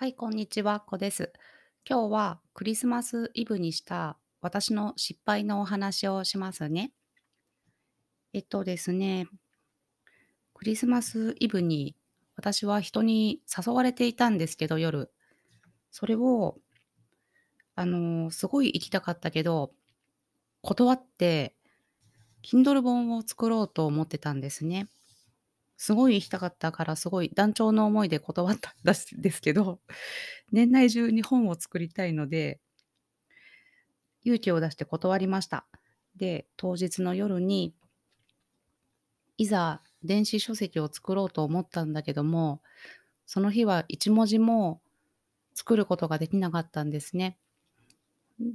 はい、こんにちは、こです。今日はクリスマスイブにした私の失敗のお話をしますね。えっとですね、クリスマスイブに私は人に誘われていたんですけど、夜。それを、あの、すごい行きたかったけど、断って、Kindle 本を作ろうと思ってたんですね。すごい行きたかったから、すごい断腸の思いで断ったんですけど、年内中に本を作りたいので勇気を出して断りました。で、当日の夜にいざ電子書籍を作ろうと思ったんだけども、その日は1文字も作ることができなかったんですね。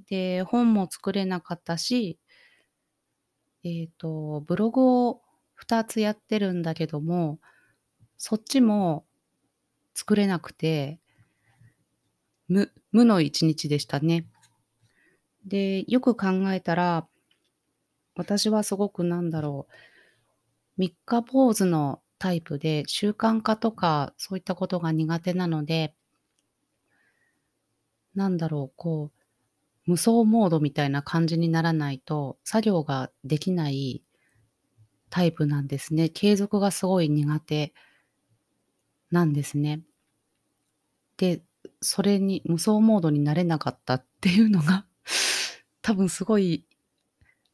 で、本も作れなかったしえっと、ブログを2つやってるんだけども、そっちも作れなくて無無の1日でしたね。で、よく考えたら、私はすごくなんだろう、三日坊主のタイプで、習慣化とかそういったことが苦手なのでなんだろう、こう、無双モードみたいな感じにならないと、作業ができないタイプなんですね。継続がすごい苦手なんですね。で、それに無双モードになれなかったっていうのが、多分すごい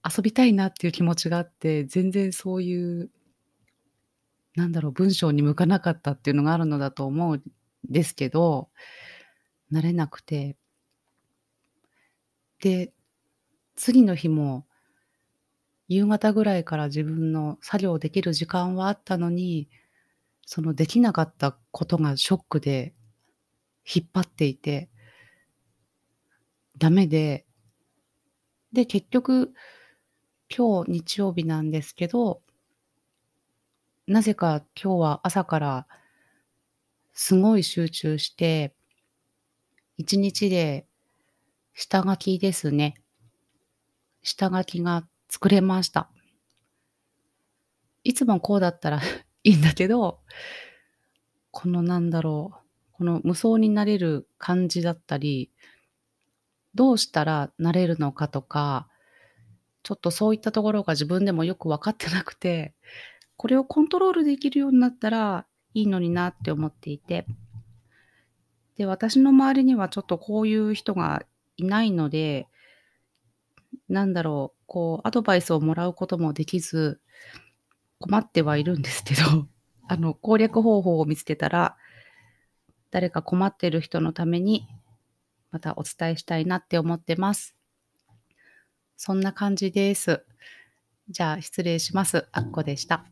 遊びたいなっていう気持ちがあって、全然そういうなんだろう、文章に向かなかったっていうのがあるのだと思うんですけど、なれなくてで、次の日も夕方ぐらいから自分の作業できる時間はあったのに、そのできなかったことがショックで引っ張っていてダメでで、結局、今日日曜日なんですけどなぜか今日は朝からすごい集中して1日で下書きですね。下書きが作れました。いつもこうだったら いいんだけど、このなんだろう、この無双になれる感じだったり、どうしたらなれるのかとか、ちょっとそういったところが自分でもよく分かってなくて、これをコントロールできるようになったらいいのになって思っていて。で、私の周りにはちょっとこういう人がいないのでなんだろう、こうアドバイスをもらうこともできず、困ってはいるんですけど、あの、攻略方法を見つけたら、誰か困ってる人のために、またお伝えしたいなって思ってます。そんな感じです。じゃあ失礼します。あっこでした。